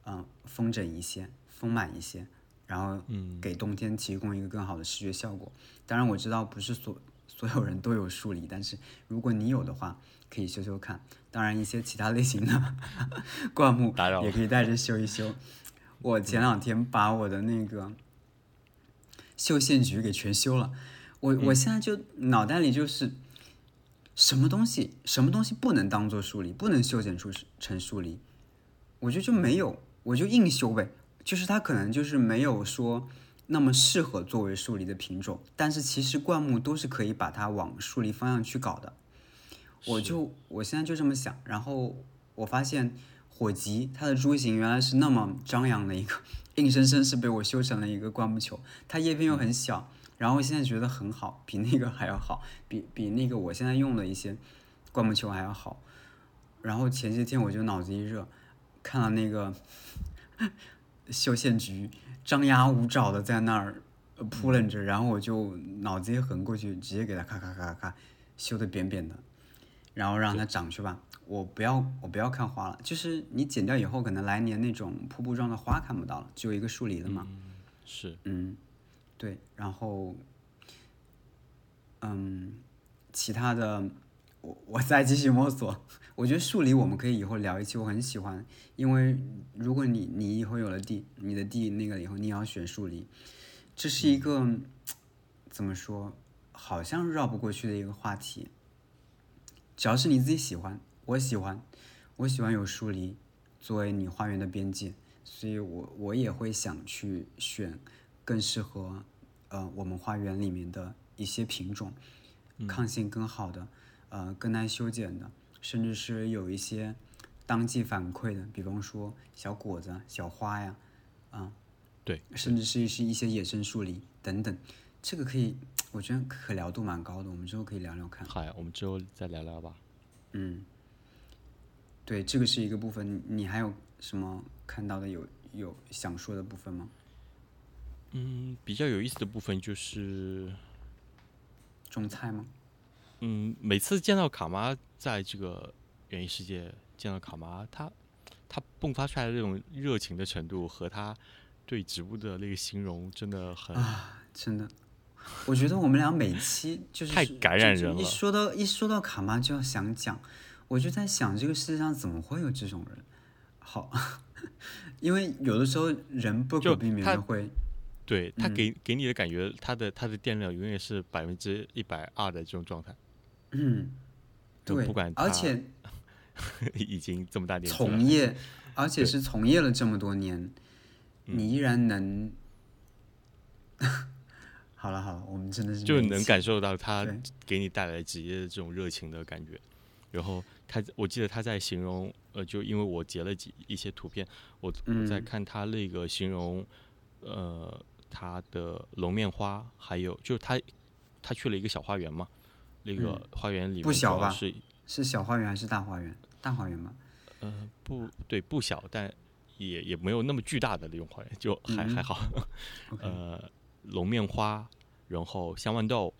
嗯、丰整一些，丰满一些，然后嗯给冬天提供一个更好的视觉效果。当然我知道不是所所有人都有树篱，但是如果你有的话，可以修修看。当然一些其他类型的 灌木也可以带着修一修。我前两天把我的那个绣线菊给全修了，我我现在就脑袋里就是什么东西什么东西不能当做树篱，不能修剪出成树篱，我觉得就没有，我就硬修呗。就是它可能就是没有说那么适合作为树篱的品种，但是其实灌木都是可以把它往树篱方向去搞的。我就我现在就这么想，然后我发现火棘，它的株型原来是那么张扬的一个，硬生生是被我修成了一个灌木球。它叶片又很小，然后现在觉得很好，比那个还要好，比比那个我现在用的一些灌木球还要好。然后前些天我就脑子一热，看了那个修线菊张牙舞爪的在那儿扑棱着，然后我就脑子一横过去，直接给它咔咔咔咔修的扁扁的，然后让它长去吧。我不要我不要看花了，就是你剪掉以后，可能来年那种瀑布状的花看不到了，只有一个树篱了嘛。是，嗯，对，然后，嗯，其他的我我再继续摸索。我觉得树篱我们可以以后聊一期，我很喜欢，因为如果你你以后有了地，你的地那个以后你要选树篱，这是一个怎么说，好像绕不过去的一个话题。只要是你自己喜欢，我喜欢，我喜欢有树篱作为你花园的边界，所以我我也会想去选更适合呃我们花园里面的一些品种，抗性更好的，呃更难修剪的。甚至是有一些当季反馈的，比方说小果子、小花呀，啊，对，甚至是是一些野生树篱等等，这个可以，我觉得可聊度蛮高的，我们之后可以聊聊看。好呀，我们之后再聊聊吧。嗯，对，这个是一个部分，你还有什么看到的有有想说的部分吗？嗯，比较有意思的部分就是种菜吗？嗯，每次见到卡妈在这个园艺世界见到卡妈，她她迸发出来的这种热情的程度和她对植物的那个形容，真的很啊，真的，我觉得我们俩每期就是 太感染人了。一说到一说到卡妈就要想讲，我就在想这个世界上怎么会有这种人？好，因为有的时候人不可避免的会。对他给给你的感觉，他的他的电量永远是百分之一百二的这种状态。嗯，对，不管，而且 已经这么大年纪，从业，而且是从业了这么多年，你依然能，好了好了，我们真的是就能感受到他给你带来职业的这种热情的感觉。然后他，我记得他在形容，呃，就因为我截了几一些图片，我我在看他那个形容，呃，他的龙面花，还有就是他他去了一个小花园嘛。那个花园里不小吧？是是小花园还是大花园？大花园吗？呃，不对，不小，但也也没有那么巨大的那种花园，就还还好。呃，龙面花，然后香豌豆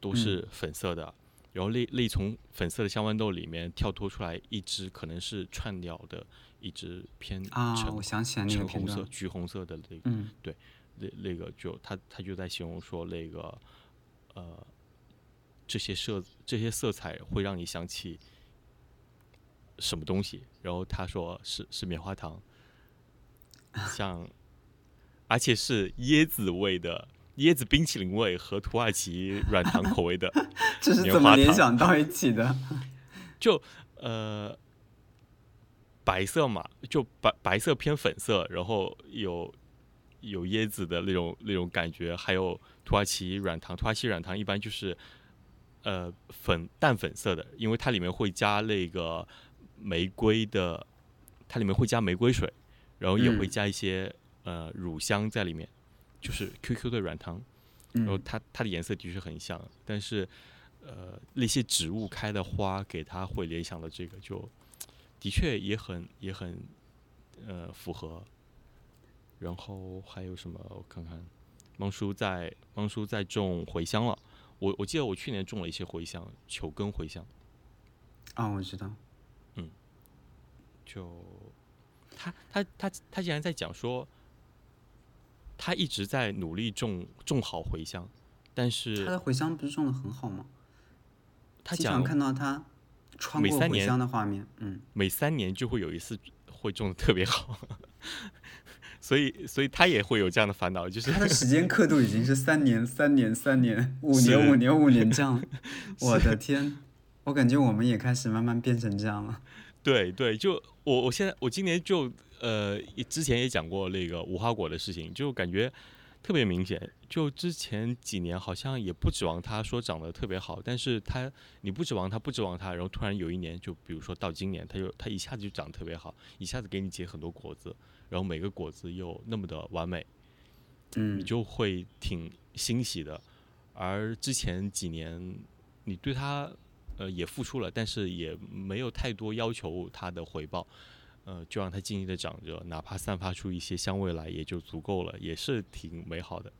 都是粉色的，然后那那从粉色的香豌豆里面跳脱出来一只，可能是串鸟的一只偏啊，我想起来那个红色、橘红色的那个，嗯，对，那那个就他他就在形容说那个呃。这些色这些色彩会让你想起什么东西？然后他说是是棉花糖，像而且是椰子味的椰子冰淇淋味和土耳其软糖口味的，这是怎么联想到一起的？就呃白色嘛，就白白色偏粉色，然后有有椰子的那种那种感觉，还有土耳其软糖，土耳其软糖一般就是。呃，粉淡粉色的，因为它里面会加那个玫瑰的，它里面会加玫瑰水，然后也会加一些呃乳香在里面，就是 QQ 的软糖，然后它它的颜色的确很像，但是呃那些植物开的花给它会联想的这个就的确也很也很呃符合，然后还有什么？我看看，汪叔在汪叔在种茴香了。我我记得我去年种了一些茴香，球根茴香。啊，我知道。嗯。就他他他他竟然在讲说，他一直在努力种种好茴香，但是他的茴香不是种的很好吗？他经常看到他穿过茴香的画面，嗯，每三年就会有一次会种的特别好。所以，所以他也会有这样的烦恼，就是他的时间刻度已经是三年、三年、三年、五年、五年、五年这样。我的天，我感觉我们也开始慢慢变成这样了。对对，就我我现在我今年就呃之前也讲过那个无花果的事情，就感觉特别明显。就之前几年好像也不指望它说长得特别好，但是它你不指望它，不指望它，然后突然有一年，就比如说到今年，它就它一下子就长得特别好，一下子给你结很多果子，然后每个果子又那么的完美，嗯你就会挺欣喜的。而之前几年，你对它呃也付出了，但是也没有太多要求它的回报，呃，就让它静静的长着，哪怕散发出一些香味来也就足够了，也是挺美好的。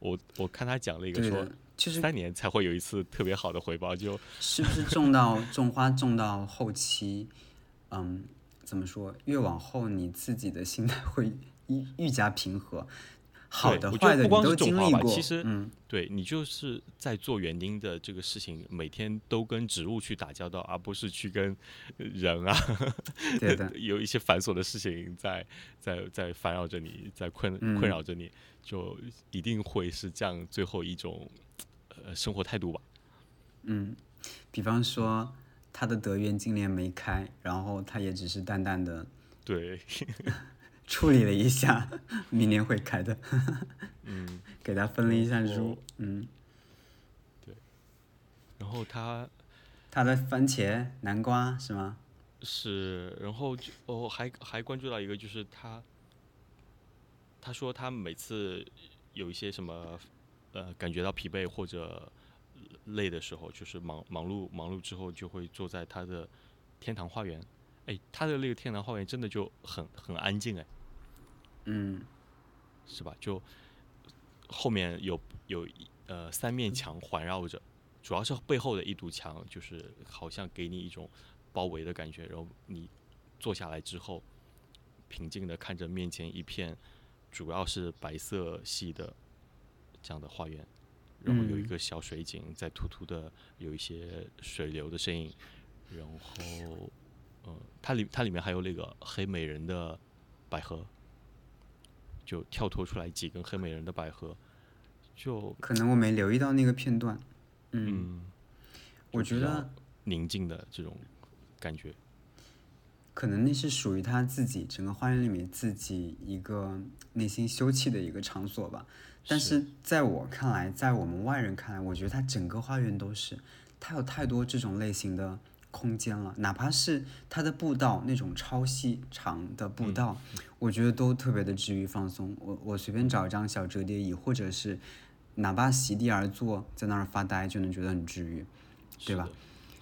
我我看他讲了一个说对的，就是三年才会有一次特别好的回报，就是不是种到种花种到后期，嗯，怎么说？越往后你自己的心态 会愈愈加平和，好的坏的你都不光是经历过。其实嗯，对你就是在做园丁的这个事情，每天都跟植物去打交道，而不是去跟人啊对的，有一些繁琐的事情在在在烦扰着你，在困嗯困扰着你，就一定会是这样最后一种呃生活态度吧。嗯，比方说他的德源今年没开，然后他也只是淡淡的对，处理了一下，明年会开的，嗯，给他分了一下然后株。嗯，然后他他的番茄、南瓜是吗？是，然后就哦还还关注到一个，就是他，他说他每次有一些什么呃感觉到疲惫或者累的时候，就是忙忙碌忙碌之后，就会坐在他的天堂花园。哎，他的那个天堂花园真的就很很安静哎，嗯是吧？就后面有有呃三面墙环绕着，主要是背后的一堵墙，就是好像给你一种包围的感觉。然后你坐下来之后，平静的看着面前一片主要是白色系的这样的花园，然后有一嗯个小水井在突突的有一些水流的声音，然后呃，它里它里面还有那个黑美人的百合。就跳脱出来几根黑美人的百合，就可能我没留意到那个片段。嗯，嗯，我觉得宁静的这种感觉，可能那是属于他自己整个花园里面自己一个内心休憩的一个场所吧。但是在我看来，在我们外人看来，我觉得它整个花园都是，它有太多这种类型的空间了，哪怕是它的步道那种超细长的步道，我觉得都特别的治愈放松。我我随便找一张小折叠椅，或者是哪怕席地而坐，在那儿发呆，就能觉得很治愈，对吧是的？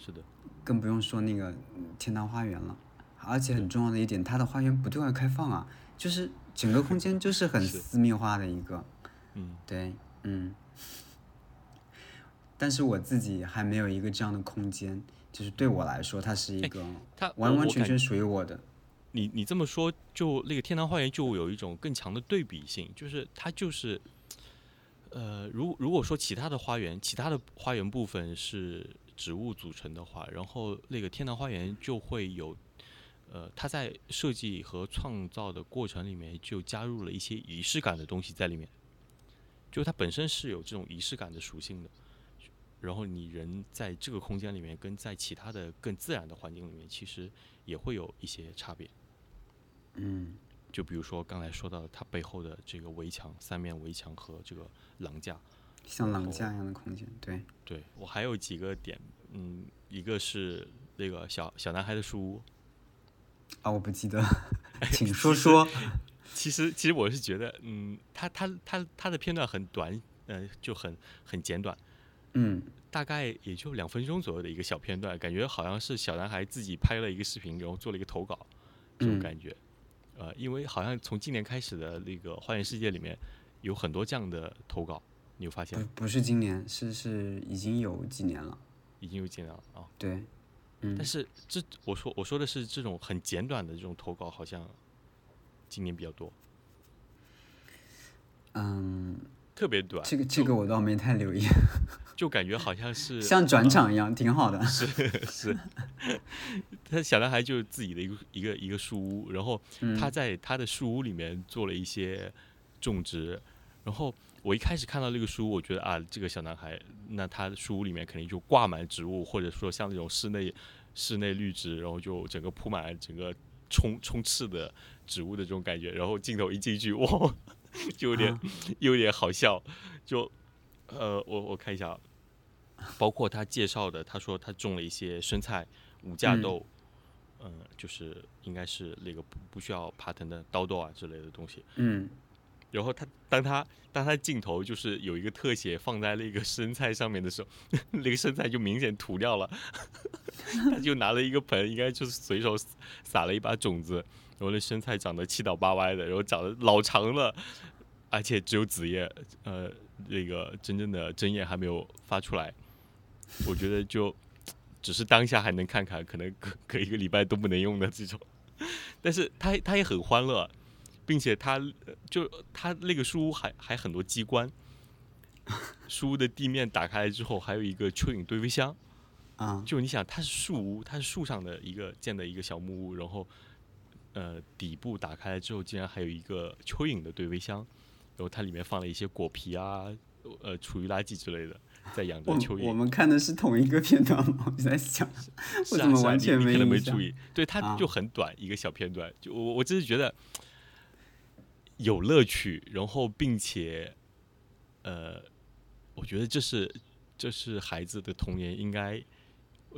是的，更不用说那个嗯天堂花园了。而且很重要的一点，它的花园不对外开放啊，就是整个空间就是很私密化的一个。嗯，对，嗯。但是我自己还没有一个这样的空间，就是对我来说，它是一哎个它完完全全属于我的。你你这么说，就那个天堂花园就有一种更强的对比性，就是它就是，呃，如如果说其他的花园，其他的花园部分是植物组成的话，然后那个天堂花园就会有，呃，它在设计和创造的过程里面就加入了一些仪式感的东西在里面，就它本身是有这种仪式感的属性的。然后你人在这个空间里面，跟在其他的更自然的环境里面，其实也会有一些差别。嗯就比如说刚才说到它背后的这个围墙，三面围墙和这个廊架。像廊架一样的空间，对，对我还有几个点，嗯，一个是那个小小男孩的书屋。啊，我不记得，请说说。其实其实我是觉得，嗯，他他他他的片段很短，呃，就很很简短，嗯大概也就两分钟左右的一个小片段，感觉好像是小男孩自己拍了一个视频，然后做了一个投稿，这种嗯感觉。呃，因为好像从今年开始的那个《花园世界》里面有很多这样的投稿，你有发现吗？不不是今年，是是已经有几年了。已经有几年了啊。对，嗯但，是这我说我说的是这种很简短的这种投稿，好像今年比较多，嗯，特别短，这个这个我倒没太留意，就感觉好像是像转场一样，挺好的。是是，他小男孩就是自己的一个一个一个树屋，然后嗯。他在他的树屋里面做了一些种植，然后我一开始看到这个树屋，我觉得啊，这个小男孩，那他的树屋里面肯定就挂满植物，或者说像那种室内室内绿植，然后就整个铺满整个充充斥的植物的这种感觉，然后镜头一进去，哇，就有点、啊有点好笑。就呃，我我看一下啊，包括他介绍的，他说他种了一些生菜、五架嗯豆，嗯、就是应该是那个不不需要爬藤的刀豆啊之类的东西。嗯，然后他当他当他镜头就是有一个特写放在那个生菜上面的时候，那个生菜就明显涂掉了，他就拿了一个盆，应该就是随手撒了一把种子，然后那生菜长得七倒八歪的，然后长得老长了，而且只有子叶，呃，那个真正的针叶还没有发出来，我觉得就只是当下还能看看，可能隔隔一个礼拜都不能用的这种，但是他他也很欢乐。并且它呃就它那个书屋还还很多机关，书屋的地面打开来之后，还有一个蚯蚓堆肥箱。啊，就你想，它是树屋，它是树上的一个建的一个小木屋，然后呃底部打开来之后，竟然还有一个蚯蚓的堆肥箱，然后它里面放了一些果皮啊，呃厨余垃圾之类的，在养着蚯蚓。我们看的是同一个片段吗？我就在想，我怎么完全没你可能没注意？对，它啊就很短、一个小片段，就我我只是觉得有乐趣，然后并且呃，我觉得这是这是孩子的童年应该，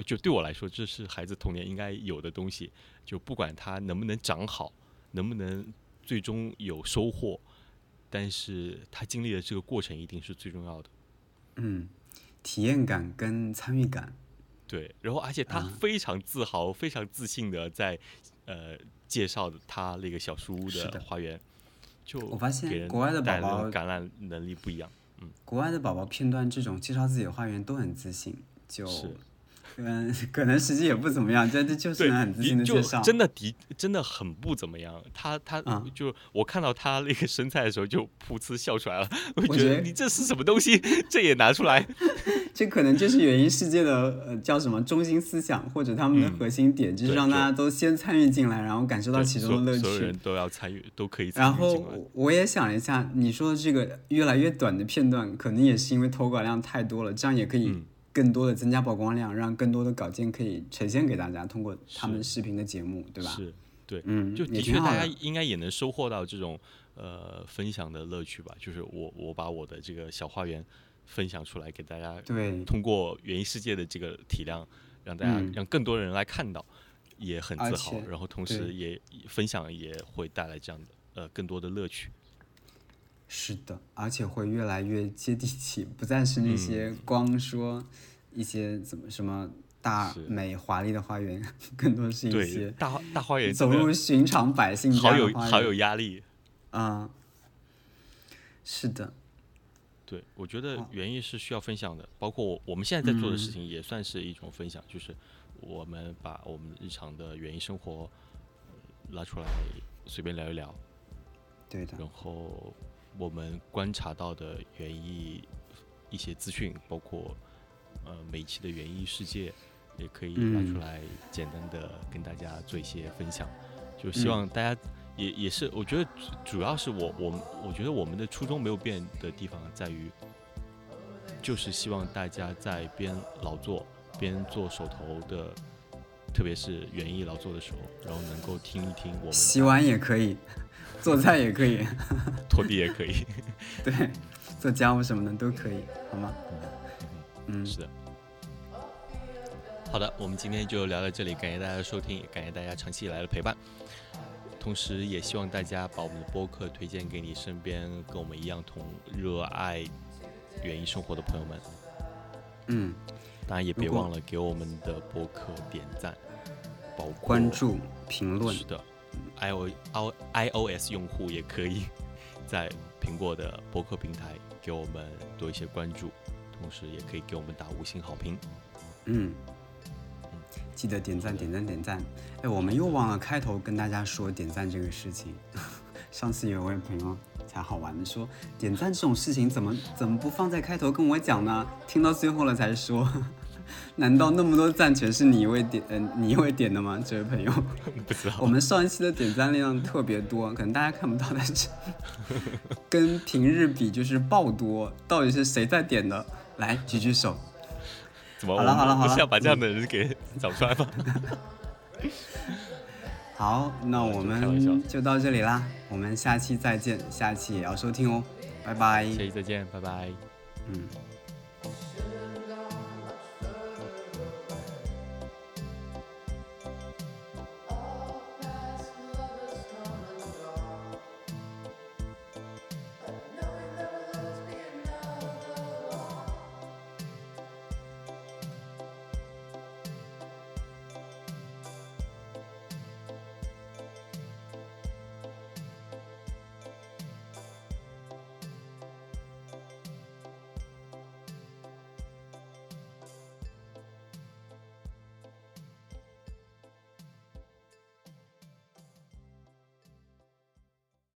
就对我来说，这是孩子童年应该有的东西。就不管他能不能长好，能不能最终有收获，但是他经历的这个过程一定是最重要的。嗯，体验感跟参与感，对，然后而且他啊非常自豪、非常自信的在呃介绍他那个小书屋的花园，就我发现国外的宝宝感染能力不一样。国外的宝宝片段这种介绍自己的花园都很自信，就是嗯，可能 实际也不怎么样，但这就是很自信的介绍。真的的真的很不怎么样。他他、啊就我看到他那个身材的时候就噗呲笑出来了，我我觉得你这是什么东西？这也拿出来？这可能就是原因世界的呃叫什么中心思想，或者他们的嗯核心点，就是让大家都先参与进来，然后感受到其中的乐趣所所有人。都要参与，都可以参与然后。我我也想了一下，你说的这个越来越短的片段，可能也是因为投稿量太多了，这样也可以嗯更多的增加曝光量，让更多的稿件可以呈现给大家，通过他们视频的节目，对吧？是，对，嗯，就也的确大家。应该也能收获到这种呃分享的乐趣吧。就是我我把我的这个小花园分享出来给大家，对，通过园艺世界的这个体量，让大家、嗯让更多人来看到，也很自豪。然后同时也分享也会带来这样的呃更多的乐趣。是的，而且会越来越接地气，不再是那些光说一些怎么什么大美华丽的花园，更多是一，些大大花园走入寻常百姓好家的花有好有。压力。啊、是的，对，我觉得哦园艺是需要分享的，包括我我们现在在做的事嗯情也算是一种分享，就是我们把我们日常的园艺生活呃拉出来随便聊一聊，对的，然后我们观察到的园艺一些资讯，包括呃每期的园艺世界，也可以拿出嗯来简单的跟大家做一些分享。就希嗯望大家也也是，我觉得主主要是我我们我觉得我们的初衷没有变的地方在于，就是希望大家在边劳作边做手头的。特别是园艺劳作的时候，然后能够听一听我们洗碗也可以，做菜也可以，拖地也可以，对，做家务什么的都可以，好吗？嗯，是的。好的，我们今天就聊到这里，感谢大家的收听，也感谢大家长期以来的陪伴。同时，也希望大家把我们的播客推荐给你身边跟我们一样同热爱园艺生活的朋友们。嗯，当然，也别忘了给我们的播客点赞，包括关。注、评论是，的，i o i iOS 用户也可以在苹果的播客平台给我们多一些关注，同时也可以给我们打五星好评。嗯，记得点赞、点赞、点赞。哎，我们又忘了开头跟大家说点赞这个事情。上次有位朋友才好玩的说，点赞这种事情怎么怎么不放在开头跟我讲呢？听到最后了才说，难道那么多赞全是你一位点，嗯、你一位点的吗？这位朋友，不知道我们上一期的点赞量特别多，可能大家看不到，但是跟平日比就是爆多。到底是谁在点的？来举举手。怎么？好了好了好了不是要把这样的人给找出来吗？好，那我们就到这里啦，我们下期再见，下期也要收听哦，拜拜。下期再见，拜拜。嗯。